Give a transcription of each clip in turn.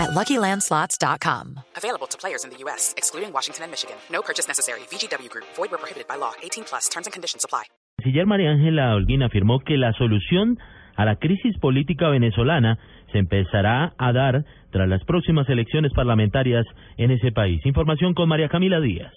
at LuckyLandSlots.com. Available to players in the U.S., excluding Washington and Michigan. No purchase necessary. VGW Group. Void where prohibited by law. 18 plus. Terms and conditions apply. Canciller María Ángela Holguín afirmó que la solución a la crisis política venezolana se empezará a dar tras las próximas elecciones parlamentarias en ese país. Información con María Camila Díaz.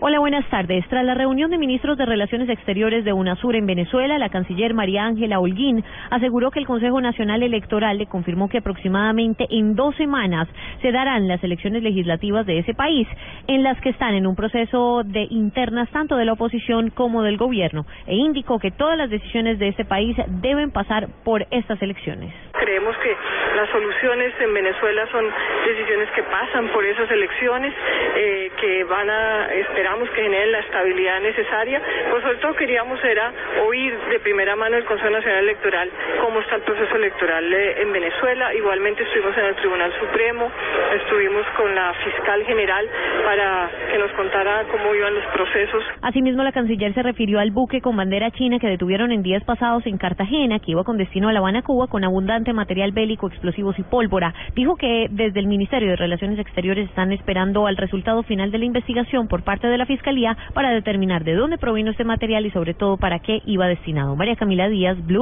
Hola, buenas tardes. Tras la reunión de ministros de Relaciones Exteriores de UNASUR en Venezuela, la canciller María Ángela Holguín aseguró que el Consejo Nacional Electoral le confirmó que aproximadamente en dos semanas se darán las elecciones legislativas de ese país, en las que están en un proceso de internas tanto de la oposición como del gobierno, e indicó que todas las decisiones de ese país deben pasar por estas elecciones. Creemos que las soluciones en Venezuela son decisiones que pasan por esas elecciones, eh, que van a esperamos que generen la estabilidad necesaria. Pues sobre todo queríamos era oír de primera mano el Consejo Nacional Electoral cómo está el proceso electoral eh, en Venezuela. Igualmente estuvimos en el Tribunal Supremo, estuvimos con la fiscal general para que nos contara cómo iban los procesos. Asimismo, la canciller se refirió al buque con bandera china que detuvieron en días pasados en Cartagena, que iba con destino a La Habana, Cuba, con abundante material bélico, explosivos y pólvora. Dijo que desde el Ministerio de Relaciones Exteriores están esperando al resultado final de la investigación por parte de la Fiscalía para determinar de dónde provino este material y sobre todo para qué iba destinado. María Camila Díaz, Blue.